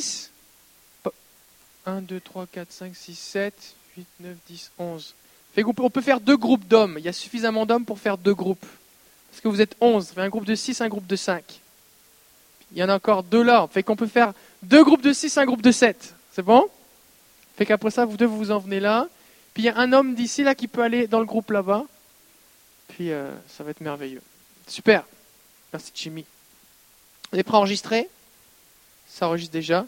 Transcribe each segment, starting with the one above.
6. 1, 2, 3, 4, 5, 6, 7, 8, 9, 10, 11. Fait on peut faire deux groupes d'hommes. Il y a suffisamment d'hommes pour faire deux groupes. Parce que vous êtes 11. Ça fait un groupe de 6, un groupe de 5. Il y en a encore deux là. Fait qu'on peut faire deux groupes de 6, un groupe de 7. C'est bon? Fait qu'après ça, vous deux, vous vous en venez là. Puis il y a un homme d'ici là qui peut aller dans le groupe là-bas. Puis euh, ça va être merveilleux. Super. Merci Jimmy. Vous êtes prêts à enregistrer? Ça enregistre déjà.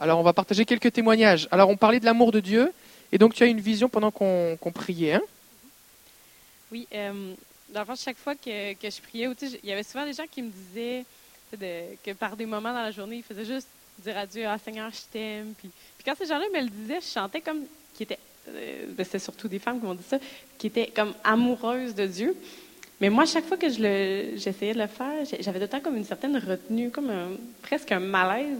Alors on va partager quelques témoignages. Alors on parlait de l'amour de Dieu. Et donc tu as une vision pendant qu'on priait. Hein? Oui, euh, dans chaque fois que, je priais, il y avait souvent des gens qui me disaient que par des moments dans la journée, ils faisaient juste dire à Dieu, ah Seigneur, je t'aime. Puis, quand ces gens-là me le disaient, je chantais comme qui étaient, euh, c'était surtout des femmes qui m'ont dit ça, qui étaient comme amoureuses de Dieu. Mais moi, chaque fois que je le, j'essayais de le faire, j'avais temps comme une certaine retenue, comme presque un malaise,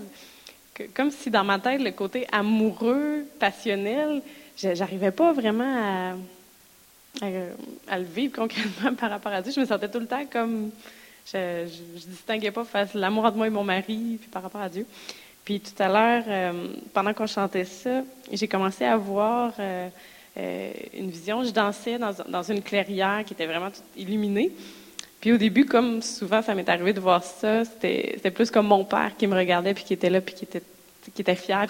comme si dans ma tête, le côté amoureux, passionnel, j'arrivais pas vraiment à, le vivre concrètement par rapport à Dieu. Je me sentais tout le temps comme. Je, je, distinguais pas face l'amour entre moi et mon mari, puis par rapport à Dieu. Puis tout à l'heure, euh, pendant qu'on chantait ça, j'ai commencé à voir euh, euh, une vision. Je dansais dans, une clairière qui était vraiment illuminée. Puis au début, comme souvent ça m'est arrivé de voir ça, c'était plus comme mon père qui me regardait, puis qui était là, puis qui était, fier,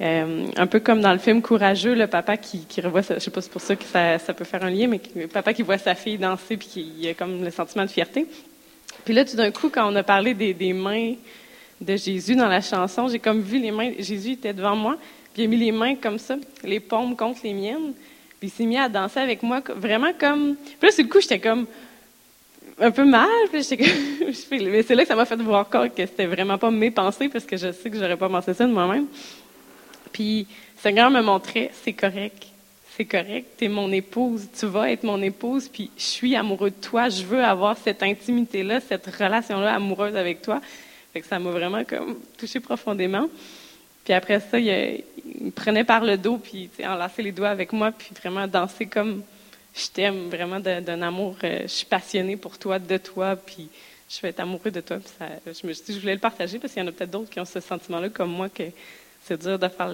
euh, un peu comme dans le film Courageux, le papa qui, revoit, sa, je sais pas si c'est pour ça que ça, peut faire un lien, mais le papa qui voit sa fille danser puis qui a comme le sentiment de fierté. Puis là, tout d'un coup, quand on a parlé des, des mains de Jésus dans la chanson, j'ai comme vu les mains, Jésus était devant moi, puis il a mis les mains comme ça, les paumes contre les miennes, puis il s'est mis à danser avec moi, vraiment comme... Puis là, sur le coup, j'étais comme un peu mal, puis j'étais comme... mais c'est là que ça m'a fait voir encore que c'était vraiment pas mes pensées, parce que je sais que j'aurais pas pensé ça de moi-même. Puis, Seigneur me montrait, c'est correct, c'est correct, tu es mon épouse, tu vas être mon épouse, puis je suis amoureux de toi, je veux avoir cette intimité-là, cette relation-là amoureuse avec toi. Fait que ça m'a vraiment comme touché profondément. Puis après ça, il, me prenait par le dos, puis enlaçait les doigts avec moi, puis vraiment danser comme je t'aime, vraiment d'un amour, euh, je suis passionnée pour toi, de toi, puis je vais être amoureux de toi. Puis je me suis dit, je voulais le partager parce qu'il y en a peut-être d'autres qui ont ce sentiment-là comme moi, que c'est dur de faire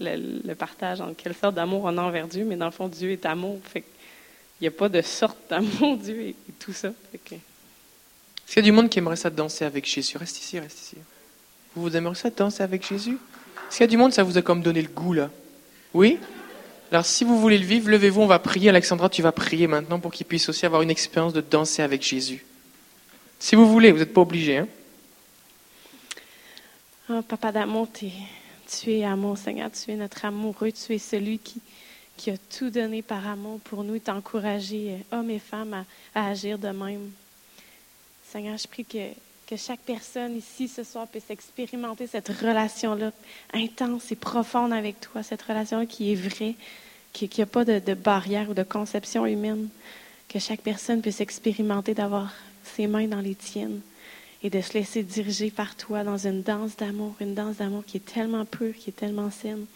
le, partage en quelle sorte d'amour on a envers Dieu, mais dans le fond, Dieu est amour. Il n'y a pas de sorte d'amour, Dieu et, tout ça. Que, Est-ce qu'il y a du monde qui aimerait ça danser avec Jésus? Reste ici, reste ici. Vous, vous aimeriez ça danser avec Jésus? Est-ce qu'il y a du monde, ça vous a comme donné le goût là? Oui? Alors si vous voulez le vivre, levez-vous, on va prier. Alexandra, tu vas prier maintenant pour qu'il puisse aussi avoir une expérience de danser avec Jésus. Si vous voulez, vous n'êtes pas obligé. Hein? Oh, Papa d'amour, tu es amour, Seigneur. Tu es notre amoureux. Tu es celui qui, qui a tout donné par amour pour nous et t'a encouragé, euh, hommes et femmes, à agir de même. Seigneur, je prie que, que chaque personne ici ce soir puisse expérimenter cette relation-là intense et profonde avec toi, cette relation qui est vraie, qui n'y a pas de, barrière ou de conception humaine. Que chaque personne puisse expérimenter d'avoir ses mains dans les tiennes et de se laisser diriger par toi dans une danse d'amour, une danse d'amour qui est tellement pure, qui est tellement saine,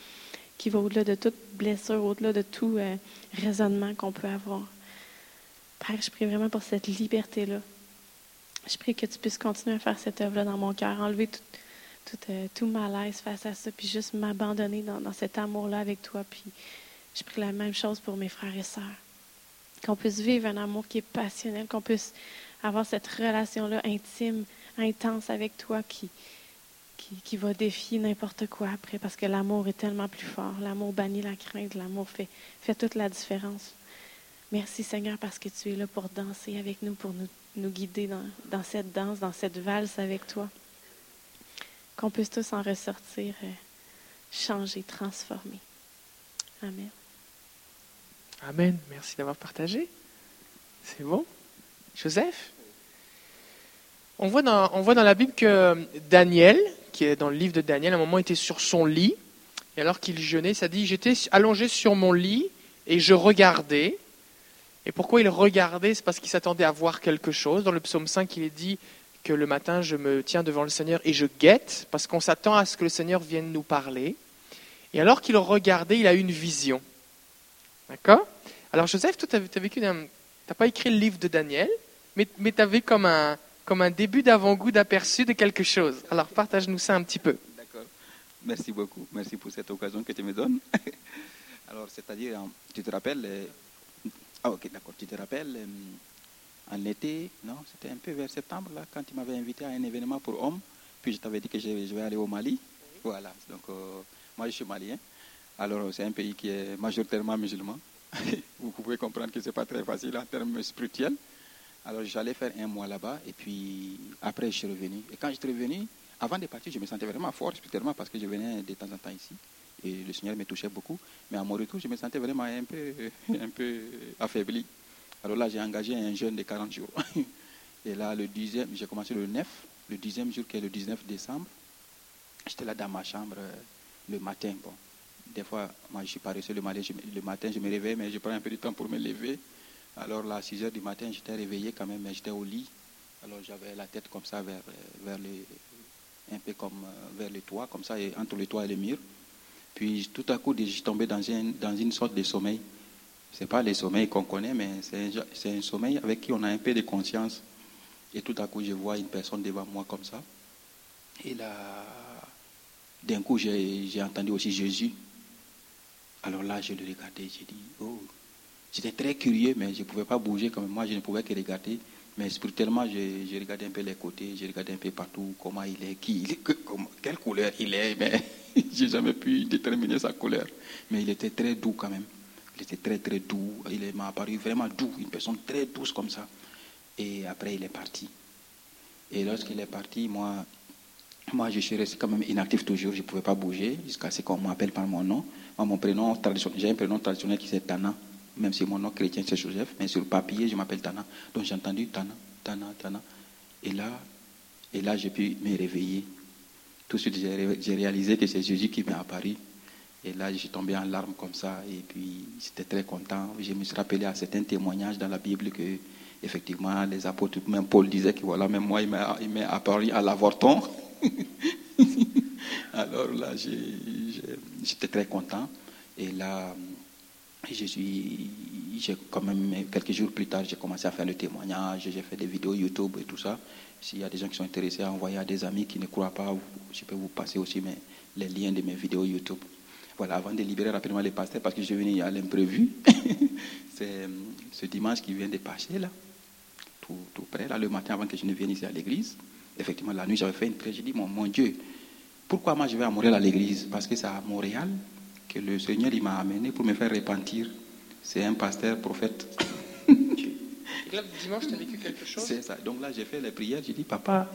qui va au-delà de toute blessure, au-delà de tout euh, raisonnement qu'on peut avoir. Père, je prie vraiment pour cette liberté-là. Je prie que tu puisses continuer à faire cette œuvre-là dans mon cœur, enlever tout, euh, malaise face à ça, puis juste m'abandonner dans, dans cet amour-là avec toi. Puis je prie la même chose pour mes frères et sœurs. Qu'on puisse vivre un amour qui est passionnel, qu'on puisse avoir cette relation-là intime, intense avec toi qui, qui, qui va défier n'importe quoi après, parce que l'amour est tellement plus fort. L'amour bannit la crainte, l'amour fait, fait toute la différence. Merci Seigneur parce que tu es là pour danser avec nous, pour nous, nous guider dans, cette danse, dans cette valse avec toi. Qu'on puisse tous en ressortir euh, changés, transformés. Amen. Amen. Merci d'avoir partagé. C'est bon. Joseph? On voit, dans, on voit dans la Bible que Daniel, qui est dans le livre de Daniel, à un moment était sur son lit, et alors qu'il jeûnait, ça dit, j'étais allongé sur mon lit et je regardais. Et pourquoi il regardait? C'est parce qu'il s'attendait à voir quelque chose. Dans le psaume 5, il est dit que le matin, je me tiens devant le Seigneur et je guette, parce qu'on s'attend à ce que le Seigneur vienne nous parler. Et alors qu'il regardait, il a eu une vision. D'accord? Alors Joseph, toi, tu as, pas écrit le livre de Daniel, mais, mais tu avais comme un, comme un début d'avant-goût d'aperçu de quelque chose. Alors partage-nous ça un petit peu. D'accord. Merci beaucoup. Merci pour cette occasion que tu me donnes. Alors, c'est-à-dire, tu te rappelles. Ah, ok, d'accord. Tu te rappelles, euh, en été, non, c'était un peu vers septembre, là, quand tu m'avais invité à un événement pour hommes, puis je t'avais dit que je, je vais aller au Mali. Voilà. Donc, euh, moi, je suis malien. Alors, c'est un pays qui est majoritairement musulman. Vous pouvez comprendre que ce n'est pas très facile en termes spirituels. Alors, j'allais faire un mois là-bas, et puis après, je suis revenu. Et quand je suis revenu, avant de partir, je me sentais vraiment fort spirituellement parce que je venais de temps en temps ici. Et le Seigneur me touchait beaucoup. Mais à mon retour, je me sentais vraiment un peu, un peu affaibli. Alors là, j'ai engagé un jeûne de 40 jours. Et là, le dixième, j'ai commencé le 9, le dixième jour qui est le 19 décembre. J'étais là dans ma chambre euh, le matin. Bon, des fois, moi, je suis paresseux le le matin, je me réveille, mais je prends un peu de temps pour me lever. Alors là, à 6 heures du matin, j'étais réveillé quand même, mais j'étais au lit. Alors j'avais la tête comme ça vers, euh, vers le, un peu comme euh, vers le toit, comme ça, et entre le toit et le mur. Puis tout à coup, je suis tombé dans, un- dans une sorte de sommeil. Ce n'est pas le sommeil qu'on connaît, mais c'est un, un sommeil avec qui on a un peu de conscience. Et tout à coup, je vois une personne devant moi comme ça. Et là, d'un coup, j'ai entendu aussi Jésus. Alors là, je le regardais, j'ai dit, oh, J'étais très curieux, mais je ne pouvais pas bouger comme moi, je ne pouvais que regarder. Mais spirituellement, j'ai regardé un peu les côtés, j'ai regardé un peu partout comment il est, qui il est, quelle couleur il est, mais j'ai jamais pu déterminer sa couleur. Mais il était très doux quand même. Il était très très doux. Il m'a apparu vraiment doux, une personne très douce comme ça. Et après, il est parti. Et lorsqu'il est parti, moi, moi, je suis resté quand même inactif toujours. Je ne pouvais pas bouger jusqu'à ce qu'on m'appelle par mon nom. Moi, mon prénom traditionnel, j'ai un prénom traditionnel qui c'est Tana. Même si mon nom chrétien c'est Joseph, mais sur le papier, je m'appelle Tana. Donc j'ai entendu Tana, Tana, Tana. Et là, et là, j'ai pu me réveiller. Tout de suite, j'ai ré- j'ai réalisé que c'est Jésus qui m'est apparu. Et là, suis tombé en larmes comme ça. Et puis, j'étais très content. Je me suis rappelé à certains témoignages dans la Bible que, effectivement, les apôtres, même Paul disait que voilà, même moi, il m'est apparu à l'avorton. Alors là, j'ai- j'ai- j'étais très content. Et là, je suis, j'ai quand même, quelques jours plus tard, j'ai commencé à faire le témoignage, j'ai fait des vidéos YouTube et tout ça. S'il y a des gens qui sont intéressés à envoyer à des amis qui ne croient pas, je peux vous passer aussi les liens de mes vidéos YouTube. Voilà, avant de libérer rapidement les pasteurs, parce que je venu à l'imprévu, c'est ce dimanche qui vient de passer, là, tout, près, là, le matin avant que je ne vienne ici à l'église. Effectivement, la nuit, j'avais fait une prière, j'ai dit, mon Dieu, pourquoi moi je vais à Montréal à l'église? Parce que c'est à Montréal que le Seigneur il m'a amené pour me faire repentir. C'est un pasteur prophète. Et là, dimanche, tu as vécu quelque chose C'est ça. Donc là, j'ai fait les prières. J'ai dit, papa,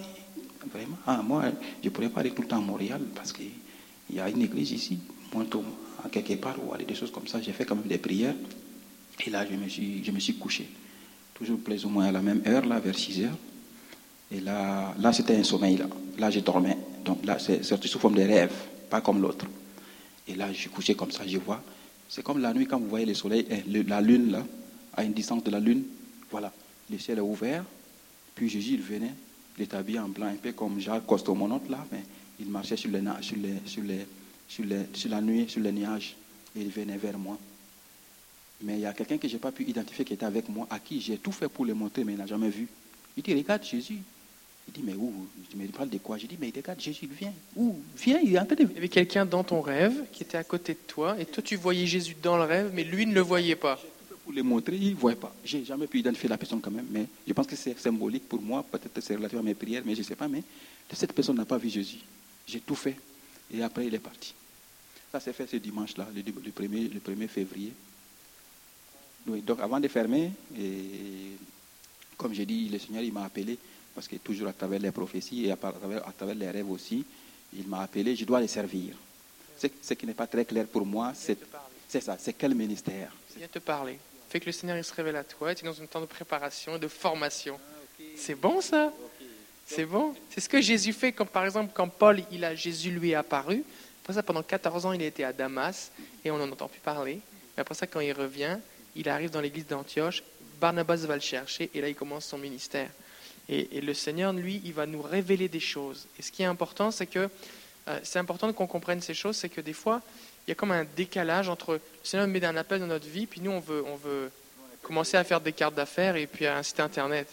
vraiment, ah, moi, je ne pourrais pas aller tout le temps à Montréal parce qu'il y a une église ici, Mointon, à quelque part, ou aller des choses comme ça. J'ai fait quand même des prières. Et là, je me suis, je me suis couché. Toujours plus ou moins à la même heure, là, vers 6 heures. Et là, là c'était un sommeil. Là, là je dormais. Donc là, c'est sorti sous forme de rêve, pas comme l'autre. Et là, je suis couché comme ça, je vois. C'est comme la nuit quand vous voyez le soleil, le- la lune, là, à une distance de la lune. Voilà, le ciel est ouvert. Puis Jésus, il venait, il était habillé en blanc, un peu comme Jacques Costomonote, là, mais il marchait sur, les, sur, les, sur, les, sur, sur la nuit, sur les nuages. Et il venait vers moi. Mais il y a quelqu'un que je n'ai pas pu identifier qui était avec moi, à qui j'ai tout fait pour le montrer, mais il n'a jamais vu. Il dit, regarde Jésus. Il dit, mais où? Je me parle de quoi? Je dis, mais regarde Jésus, il vient. Où? Viens, il est en train de Il y avait quelqu'un dans ton rêve qui était à côté de toi, et toi, tu voyais Jésus dans le rêve, mais lui ne le voyait pas. pour le montrer, il ne voyait pas. Je n'ai jamais pu identifier la personne quand même, mais je pense que c'est symbolique pour moi, peut-être c'est relatif à mes prières, mais je ne sais pas, mais cette personne n'a pas vu Jésus. J'ai tout fait, et après il est parti. Ça s'est fait ce dimanche-là, le, le 1er, le 1er février. Oui, donc avant de fermer, et comme j'ai dit, le Seigneur il m'a appelé, parce que toujours à travers les prophéties et à travers, à travers les rêves aussi, il m'a appelé, je dois les servir. Ce, qui n'est pas très clair pour moi, c'est ça, c'est quel ministère? Il vient te parler. Fait que le Seigneur il se révèle à toi, tu es dans un temps de préparation et de formation. C'est bon ça? C'est bon? C'est ce que Jésus fait, comme par exemple quand Paul, il a, Jésus lui est apparu. Après ça, pendant 14 ans, il été à Damas et on n'en entend plus parler. Mais après ça, quand il revient, il arrive dans l'église d'Antioche, Barnabas va le chercher et là, il commence son ministère. Et, le Seigneur, lui, il va nous révéler des choses. Et ce qui est important, c'est que euh, c'est important qu'on comprenne ces choses, c'est que des fois, il y a comme un décalage entre le Seigneur met un appel dans notre vie, puis nous, on veut, on veut commencer à faire des cartes d'affaires et puis un site internet.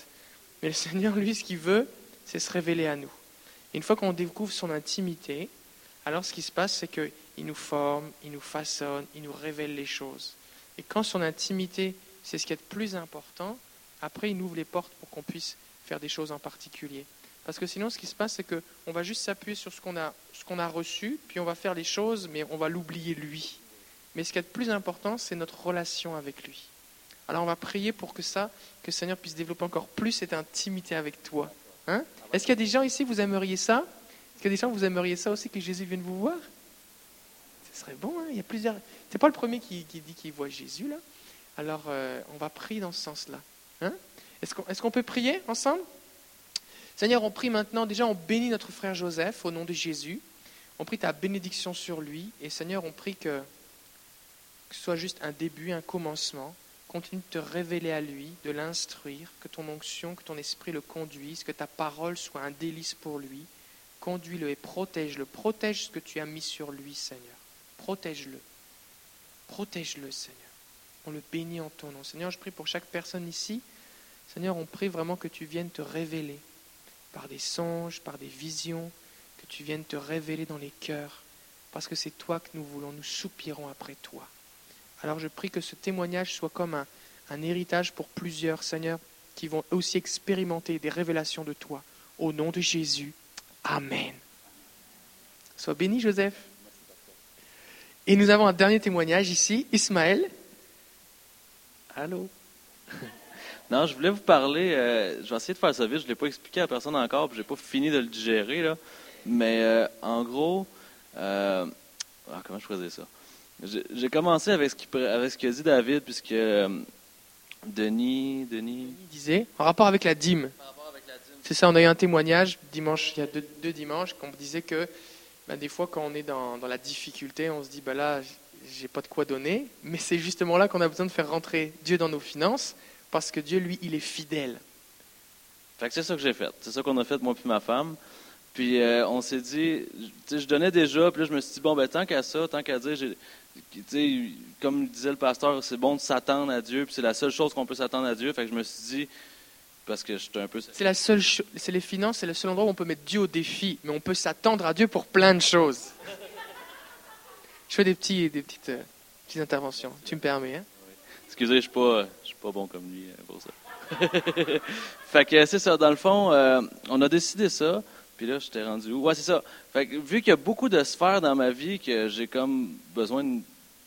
Mais le Seigneur, lui, ce qu'il veut, c'est se révéler à nous. Une fois qu'on découvre son intimité, alors ce qui se passe, c'est qu'il nous forme, il nous façonne, il nous révèle les choses. Et quand son intimité, c'est ce qui est le plus important, après, il ouvre les portes pour qu'on puisse faire des choses en particulier. Parce que sinon, ce qui se passe, c'est qu'on va juste s'appuyer sur ce qu'on a, qu'on a reçu, puis on va faire les choses, mais on va l'oublier lui. Mais ce qui est le plus important, c'est notre relation avec lui. Alors on va prier pour que ça, que le Seigneur puisse développer encore plus cette intimité avec toi. Hein? Est-ce qu'il y a des gens ici, vous aimeriez ça? Est-ce qu'il y a des gens, vous aimeriez ça aussi, que Jésus vienne vous voir? Ce serait bon, hein? Il y a plusieurs... C'est pas le premier qui, dit qu'il voit Jésus, là. Alors euh, on va prier dans ce sens-là. Hein? Est-ce qu'on peut prier ensemble? Seigneur, on prie maintenant, déjà on bénit notre frère Joseph au nom de Jésus. On prie ta bénédiction sur lui. Et Seigneur, on prie que, que ce soit juste un début, un commencement. Continue de te révéler à lui, de l'instruire, que ton onction, que ton esprit le conduise, que ta parole soit un délice pour lui. Conduis-le et protège-le. Protège ce que tu as mis sur lui, Seigneur. Protège-le. Protège-le, Seigneur. On le bénit en ton nom. Seigneur, je prie pour chaque personne ici. Seigneur, on prie vraiment que tu viennes te révéler par des songes, par des visions, que tu viennes te révéler dans les cœurs, parce que c'est toi que nous voulons, nous soupirons après toi. Alors je prie que ce témoignage soit comme un, héritage pour plusieurs, Seigneur, qui vont aussi expérimenter des révélations de toi. Au nom de Jésus. Amen. Sois béni, Joseph. Et nous avons un dernier témoignage ici. Ismaël. Allô? Non, je voulais vous parler. Euh, je vais essayer de faire ça vite. Je ne l'ai pas expliqué à personne encore, puis je n'ai pas fini de le digérer. Là. Mais euh, en gros, euh, ah, comment je faisais ça? J'ai commencé avec ce, qui, avec ce qu'a dit David, puisque Denis, Denis? disait, en rapport avec la dîme. C'est ça, on a eu un témoignage dimanche, il y a deux, dimanches, qu'on disait que ben, des fois, quand on est dans, la difficulté, on se dit, ben là, j'ai pas de quoi donner, mais c'est justement là qu'on a besoin de faire rentrer Dieu dans nos finances, parce que Dieu, lui, il est fidèle. c'est ça que j'ai fait. C'est ça qu'on a fait, moi et ma femme. Puis euh, on s'est dit, je donnais déjà, puis là je me suis dit, bon, ben tant qu'à ça, tant qu'à dire, comme disait le pasteur, c'est bon de s'attendre à Dieu, puis c'est la seule chose qu'on peut s'attendre à Dieu. Fait que je me suis dit, parce que j'étais un peu. C'est la seule, c'est les finances, c'est le seul endroit où on peut mettre Dieu au défi, mais on peut s'attendre à Dieu pour plein de choses. Je fais des petits, des petites, euh, petites interventions. Tu me permets, hein? Excusez, je suis pas, suis pas bon comme lui euh, pour ça. fait que c'est ça. Dans le fond, euh, on a décidé ça. Puis là, j'étais rendu où? Ouais, c'est ça. Fait que, vu qu'il y a beaucoup de sphères dans ma vie que j'ai comme besoin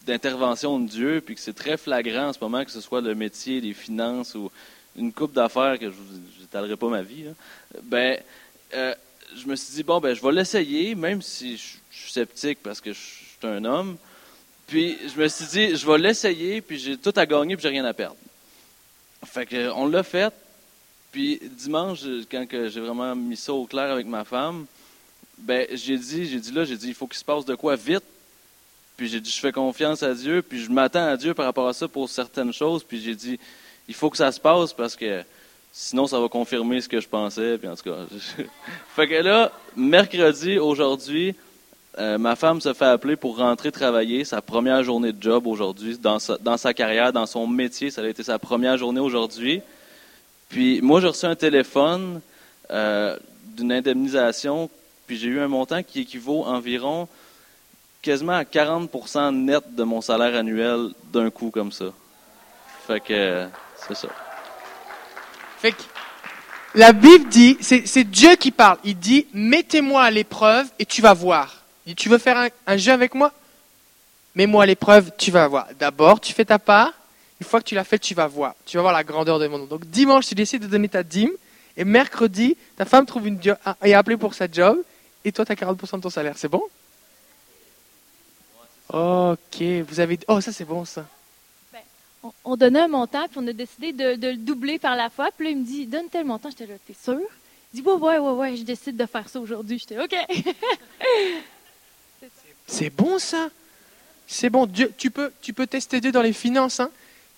d'intervention de Dieu, puis que c'est très flagrant en ce moment, que ce soit le métier, les finances ou une coupe d'affaires que je n'étalerai pas ma vie, ben, euh, je me suis dit, bon, ben, je vais l'essayer, même si je, suis sceptique parce que je, suis un homme. Puis je me suis dit, je vais l'essayer, puis j'ai tout à gagner, puis j'ai rien à perdre. Fait que, on l'a fait. Puis dimanche, quand j'ai vraiment mis ça au clair avec ma femme, ben j'ai dit, j'ai dit là, j'ai dit, il faut qu'il se passe de quoi vite. Puis j'ai dit, je fais confiance à Dieu, puis je m'attends à Dieu par rapport à ça pour certaines choses. Puis j'ai dit, il faut que ça se passe parce que sinon ça va confirmer ce que je pensais. Puis en tout cas, fait que là, mercredi, aujourd'hui, euh, ma femme se fait appeler pour rentrer travailler, sa première journée de job aujourd'hui, dans sa, dans sa carrière, dans son métier. Ça a été sa première journée aujourd'hui. Puis moi, j'ai reçu un téléphone euh, d'une indemnisation, puis j'ai eu un montant qui équivaut environ quasiment à 40% net de mon salaire annuel d'un coup comme ça. Fait que c'est ça. Fait que la Bible dit, c'est Dieu qui parle. Il dit, mettez-moi à l'épreuve et tu vas voir. Tu veux faire un, jeu avec moi? Mets-moi l'épreuve, tu vas voir. D'abord, tu fais ta part, une fois que tu l'as fait, tu vas voir. Tu vas voir la grandeur de mon nom. Donc dimanche, tu décides de donner ta dîme. Et mercredi, ta femme trouve une job, est appelée pour sa job. Et toi, tu as 40% de ton salaire. C'est bon? Ok. Vous avez. Oh, ça, c'est bon, ça. Ben, on, donnait un montant, puis on a décidé de, le doubler par la fois. Puis là, il me dit Donne tel montant. J'étais là, t'es sûr? Il dit Ouais, ouais, ouais, ouais, je décide de faire ça aujourd'hui. J'étais OK. c'est bon, ça? C'est bon. Dieu, tu, peux, tu peux tester Dieu dans les finances. Hein?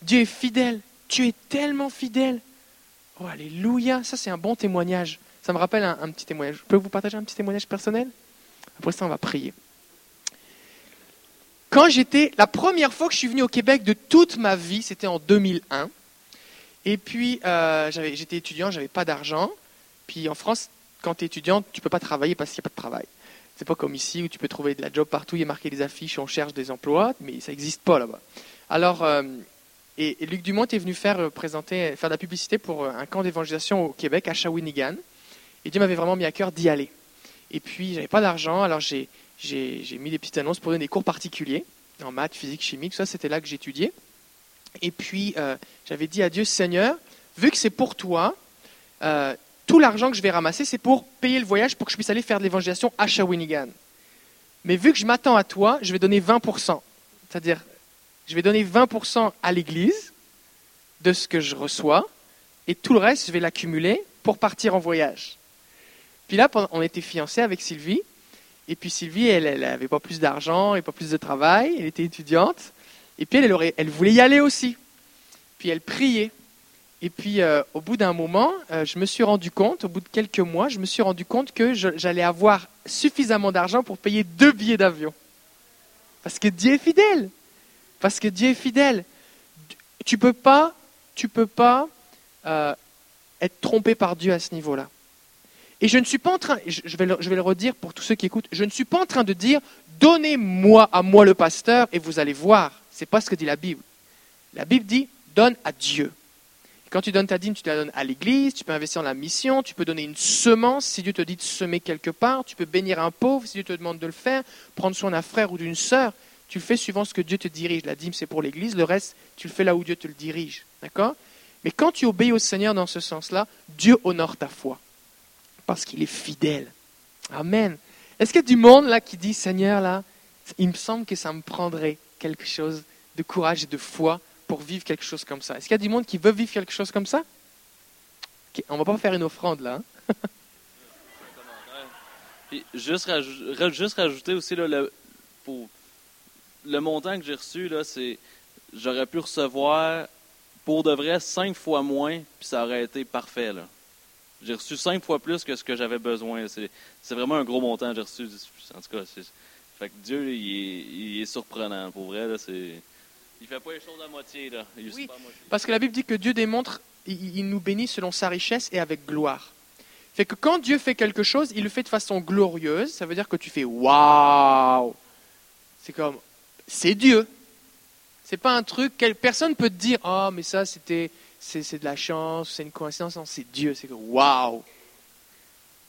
Dieu est fidèle. Tu es tellement fidèle. Oh, alléluia. Ça, c'est un bon témoignage. Ça me rappelle un, petit témoignage. Je peux vous partager un petit témoignage personnel? Après ça, on va prier. Quand j'étais, la première fois que je suis venu au Québec de toute ma vie, c'était en 2001. Et puis, euh, j'étais étudiant, j'avais pas d'argent. Puis en France, quand tu es étudiant, tu peux pas travailler parce qu'il n'y a pas de travail. C'est pas comme ici où tu peux trouver de la job partout, il y a marqué des affiches, on cherche des emplois, mais ça n'existe pas là-bas. Alors, euh, et, Luc Dumont est venu faire euh, présenter, faire de la publicité pour euh, un camp d'évangélisation au Québec, à Shawinigan. Et Dieu m'avait vraiment mis à cœur d'y aller. Et puis, j'avais pas d'argent, alors j'ai, mis des petites annonces pour donner des cours particuliers en maths, physique, chimie, tout ça, c'était là que j'étudiais. Et puis, j'avais dit à Dieu, Seigneur, vu que c'est pour toi, euh, tout l'argent que je vais ramasser, c'est pour payer le voyage pour que je puisse aller faire de l'évangélisation à Shawinigan. Mais vu que je m'attends à toi, je vais donner 20%. C'est-à-dire, je vais donner 20% à l'Église de ce que je reçois, et tout le reste, je vais l'accumuler pour partir en voyage. Puis là, on était fiancés avec Sylvie, et puis Sylvie, elle n'avait pas plus d'argent et pas plus de travail, elle était étudiante, et puis elle, elle, aurait- elle voulait y aller aussi. Puis elle priait. Et puis euh, au bout d'un moment, euh, je me suis rendu compte, au bout de quelques mois, je me suis rendu compte que j'allais avoir suffisamment d'argent pour payer deux billets d'avion. Parce que Dieu est fidèle. Parce que Dieu est fidèle. Tu peux pas, tu peux pas euh, être trompé par Dieu à ce niveau-là. Et je ne suis pas en train, je je vais, le, je vais le redire pour tous ceux qui écoutent, je ne suis pas en train de dire donnez-moi à moi le pasteur et vous allez voir. C'est pas ce que dit la Bible. La Bible dit donne à Dieu. Quand tu donnes ta dîme, tu la donnes à l'église, tu peux investir dans la mission, tu peux donner une semence si Dieu te dit de semer quelque part, tu peux bénir un pauvre si Dieu te demande de le faire, prendre soin d'un frère ou d'une sœur. Tu le fais suivant ce que Dieu te dirige. La dîme, c'est pour l'église, le reste, tu le fais là où Dieu te le dirige. D'accord? Mais quand tu obéis au Seigneur dans ce sens-là, Dieu honore ta foi. Parce qu'il est fidèle. Amen. Est-ce qu'il y a du monde là qui dit, Seigneur, là, il me semble que ça me prendrait quelque chose de courage et de foi pour vivre quelque chose comme ça. Est-ce qu'il y a du monde qui veut vivre quelque chose comme ça? Ok, On va pas faire une offrande là. hein? Juste, rajou- ra- juste rajouter aussi là, le, pour le montant que j'ai reçu, là, c'est j'aurais pu recevoir pour de vrai cinq fois moins, puis ça aurait été parfait. Là. J'ai reçu cinq fois plus que ce que j'avais besoin. C'est, vraiment un gros montant que j'ai reçu. En tout cas, fait que Dieu, il est, il est surprenant. Pour vrai, c'est, il fait pas les choses à moitié. Là. Il Oui. super à moitié. Parce que la Bible dit que Dieu démontre, il, il nous bénit selon sa richesse et avec gloire. Fait que quand Dieu fait quelque chose, il le fait de façon glorieuse. Ça veut dire que tu fais waouh. C'est comme, c'est Dieu. C'est pas un truc, quelle personne peut te dire, oh mais ça c'était, c'est, c'est de la chance, c'est une coïncidence. Non, c'est Dieu. C'est que waouh.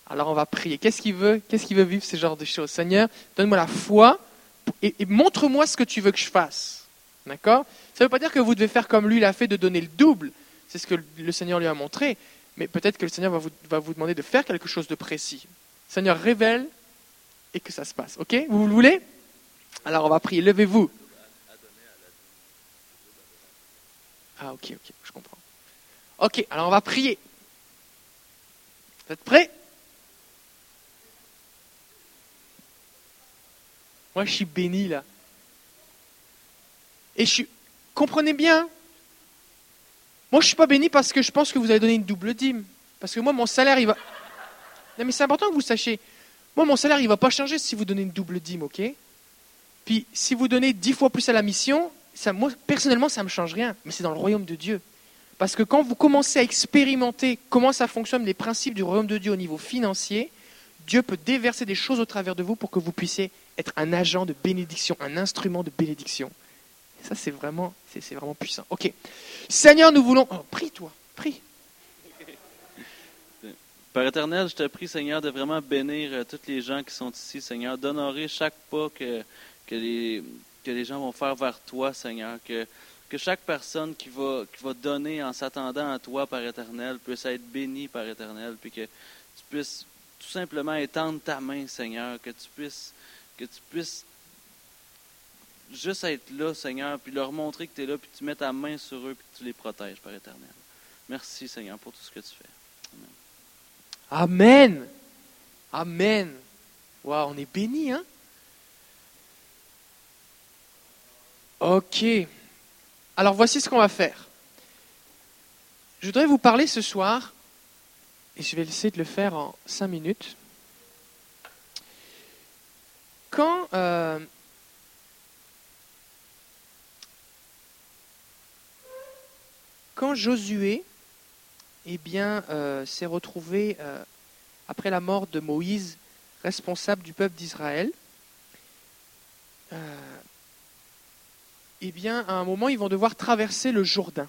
Alors on va prier. Qu'est-ce qu'il veut? Qu'est-ce qu'il veut vivre ce genre de choses? Seigneur, donne-moi la foi et, et montre-moi ce que tu veux que je fasse. D'accord? Ça ne veut pas dire que vous devez faire comme lui l'a fait de donner le double. C'est ce que le Seigneur lui a montré. Mais peut-être que le Seigneur va vous, va vous demander de faire quelque chose de précis. Seigneur, révèle et que ça se passe. OK? Vous le voulez? Alors on va prier. Levez-vous. Ah ok, ok, je comprends. Ok, alors on va prier. Vous êtes prêts? Moi je suis béni là. Et je suis... Comprenez bien, moi, je ne suis pas béni parce que je pense que vous allez donner une double dîme. Parce que moi, mon salaire, il va. Non, mais c'est important que vous sachiez. Moi, mon salaire, il ne va pas changer si vous donnez une double dîme, ok? Puis, si vous donnez dix fois plus à la mission, personnellement, ça ne me change rien. Mais c'est dans le royaume de Dieu. Parce que quand vous commencez à expérimenter comment ça fonctionne, les principes du royaume de Dieu au niveau financier, Dieu peut déverser des choses au travers de vous pour que vous puissiez être un agent de bénédiction, un instrument de bénédiction. Ça, c'est vraiment, c'est, c'est vraiment puissant. Ok. Seigneur, nous voulons. Oh, prie, toi. Prie. Père éternel, je te prie, Seigneur, de vraiment bénir euh, tous les gens qui sont ici, Seigneur, d'honorer chaque pas que, que, les, que les gens vont faire vers toi, Seigneur, que, que chaque personne qui va, qui va donner en s'attendant à toi, Père éternel, puisse être bénie, Père éternel, puis que tu puisses tout simplement étendre ta main, Seigneur, que tu puisses, que tu puisses juste être là, Seigneur, puis leur montrer que tu es là, puis tu mets ta main sur eux, puis tu les protèges, Père éternel. Merci, Seigneur, pour tout ce que tu fais. Amen. Amen. Waouh, on est béni, hein? Ok. Alors voici ce qu'on va faire. Je voudrais vous parler ce soir, et je vais essayer de le faire en cinq minutes. Quand euh, quand Josué eh bien, euh, s'est retrouvé, euh, après la mort de Moïse, responsables du peuple d'Israël, euh, eh bien, à un moment, ils vont devoir traverser le Jourdain.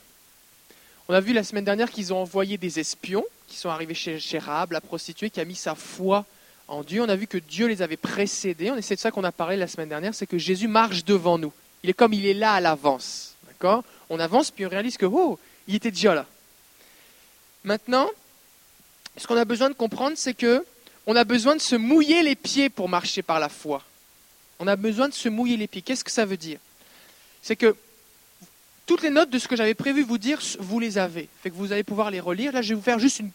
On a vu la semaine dernière qu'ils ont envoyé des espions qui sont arrivés chez, chez la prostituée, qui a mis sa foi en Dieu. On a vu que Dieu les avait précédés. C'est de ça qu'on a parlé la semaine dernière, c'est que Jésus marche devant nous. Il est comme il est là à l'avance. D'accord? On avance, puis on réalise que, oh, il était déjà là. Maintenant, ce qu'on a besoin de comprendre, c'est que on a besoin de se mouiller les pieds pour marcher par la foi. On a besoin de se mouiller les pieds. Qu'est-ce que ça veut dire? C'est que toutes les notes de ce que j'avais prévu vous dire, vous les avez. Fait que vous allez pouvoir les relire. Là, je vais vous faire juste une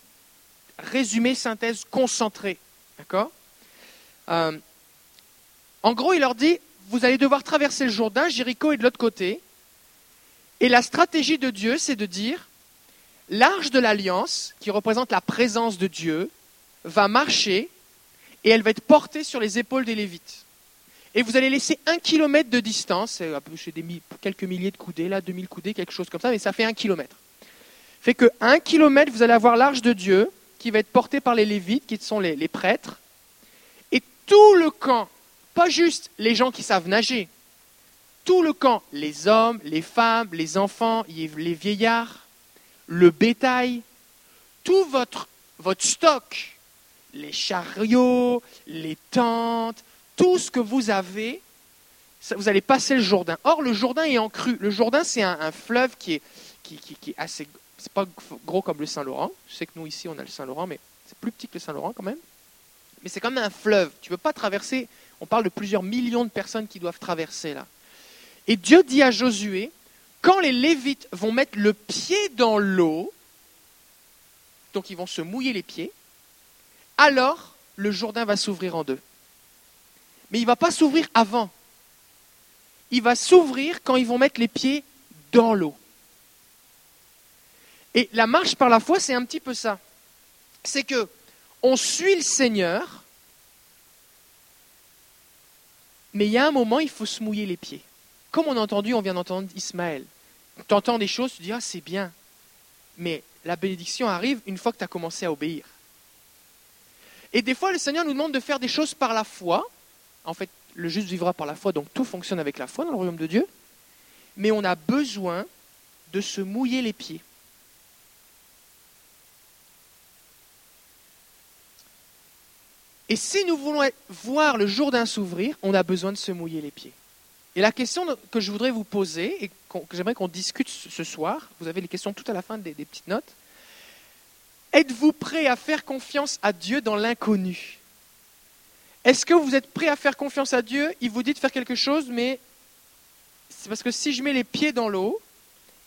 résumé, synthèse concentrée. D'accord? Euh, En gros, il leur dit vous allez devoir traverser le Jourdain, Jéricho est de l'autre côté. Et la stratégie de Dieu, c'est de dire l'arche de l'alliance, qui représente la présence de Dieu, va marcher et elle va être portée sur les épaules des Lévites. Et vous allez laisser un kilomètre de distance, c'est quelques milliers de coudées, là, 2000 coudées, quelque chose comme ça, mais ça fait un kilomètre. Fait que un kilomètre, vous allez avoir l'arche de Dieu qui va être portée par les Lévites, qui sont les prêtres, et tout le camp, pas juste les gens qui savent nager, tout le camp, les hommes, les femmes, les enfants, les vieillards, le bétail, tout votre, votre stock, les chariots, les tentes, tout ce que vous avez, vous allez passer le Jourdain. Or, le Jourdain est en crue. Le Jourdain, c'est un, fleuve qui est, qui, qui, est assez. C'est pas gros comme le Saint-Laurent. Je sais que nous, ici, on a le Saint-Laurent, mais c'est plus petit que le Saint-Laurent quand même. Mais c'est comme un fleuve. Tu ne peux pas traverser. On parle de plusieurs millions de personnes qui doivent traverser là. Et Dieu dit à Josué quand les Lévites vont mettre le pied dans l'eau, donc ils vont se mouiller les pieds, alors le Jourdain va s'ouvrir en deux. Mais il ne va pas s'ouvrir avant. Il va s'ouvrir quand ils vont mettre les pieds dans l'eau. Et la marche par la foi, c'est un petit peu ça. C'est que on suit le Seigneur, mais il y a un moment, il faut se mouiller les pieds. Comme on a entendu, on vient d'entendre Ismaël. Tu entends des choses, tu dis, ah, c'est bien. Mais la bénédiction arrive une fois que tu as commencé à obéir. Et des fois, le Seigneur nous demande de faire des choses par la foi. En fait, le juste vivra par la foi, donc tout fonctionne avec la foi dans le royaume de Dieu. Mais on a besoin de se mouiller les pieds. Et si nous voulons voir le jour d'un s'ouvrir, on a besoin de se mouiller les pieds. Et la question que je voudrais vous poser et que j'aimerais qu'on discute ce soir, vous avez les questions tout à la fin des, petites notes. Êtes-vous prêt à faire confiance à Dieu dans l'inconnu? Est-ce que vous êtes prêt à faire confiance à Dieu? Il vous dit de faire quelque chose, mais c'est parce que si je mets les pieds dans l'eau,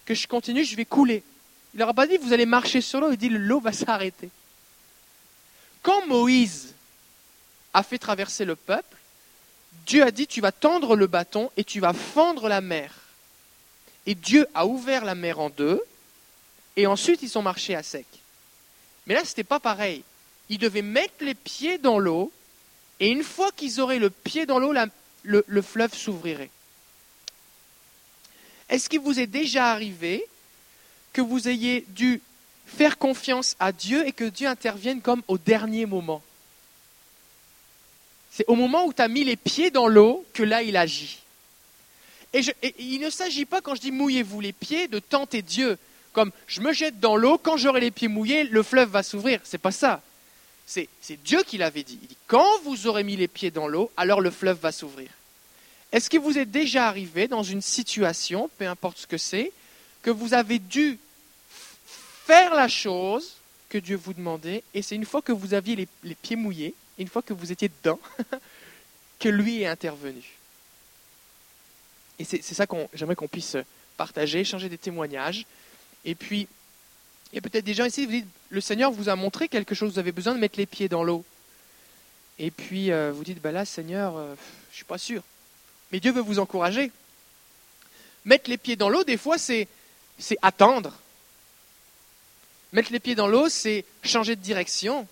que je continue, je vais couler. Il n'aura pas dit vous allez marcher sur l'eau, il dit l'eau va s'arrêter. Quand Moïse a fait traverser le peuple, Dieu a dit, tu vas tendre le bâton et tu vas fendre la mer. Et Dieu a ouvert la mer en deux, et ensuite ils sont marchés à sec. Mais là, ce n'était pas pareil. Ils devaient mettre les pieds dans l'eau, et une fois qu'ils auraient le pied dans l'eau, le, le fleuve s'ouvrirait. Est-ce qu'il vous est déjà arrivé que vous ayez dû faire confiance à Dieu et que Dieu intervienne comme au dernier moment? C'est au moment où tu as mis les pieds dans l'eau que là, il agit. Et, il ne s'agit pas, quand je dis mouillez-vous les pieds, de tenter Dieu. Comme je me jette dans l'eau, quand j'aurai les pieds mouillés, le fleuve va s'ouvrir. C'est pas ça. C'est Dieu qui l'avait dit. Il dit quand vous aurez mis les pieds dans l'eau, alors le fleuve va s'ouvrir. Est-ce que vous êtes déjà arrivé dans une situation, peu importe ce que c'est, que vous avez dû faire la chose que Dieu vous demandait, et c'est une fois que vous aviez les pieds mouillés, une fois que vous étiez dedans, que lui est intervenu. Et c'est ça qu'on j'aimerais qu'on puisse partager, échanger des témoignages. Et puis, il y a peut-être des gens ici, vous dites, le Seigneur vous a montré quelque chose, vous avez besoin de mettre les pieds dans l'eau. Et puis, euh, vous dites, bah là, Seigneur, euh, je ne suis pas sûr. Mais Dieu veut vous encourager. Mettre les pieds dans l'eau, des fois, c'est attendre. Mettre les pieds dans l'eau, c'est changer de direction.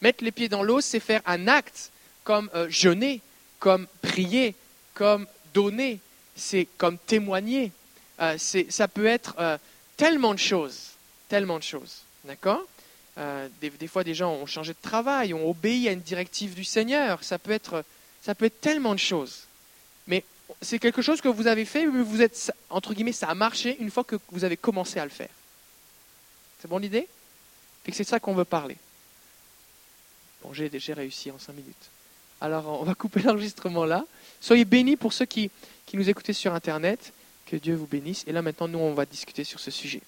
Mettre les pieds dans l'eau, c'est faire un acte comme euh, jeûner, comme prier, comme donner, c'est comme témoigner. Euh, ça peut être euh, tellement de choses, tellement de choses. D'accord? Euh, des, fois, des gens ont changé de travail, ont obéi à une directive du Seigneur. Ça peut être, ça peut être tellement de choses. Mais c'est quelque chose que vous avez fait, mais vous êtes, entre guillemets, ça a marché une fois que vous avez commencé à le faire. C'est bon l'idée c'est de ça qu'on veut parler. Bon, j'ai j'ai réussi en cinq minutes. Alors, on va couper l'enregistrement là. Soyez bénis pour ceux qui, qui nous écoutez sur Internet. Que Dieu vous bénisse. Et là, maintenant, nous, on va discuter sur ce sujet.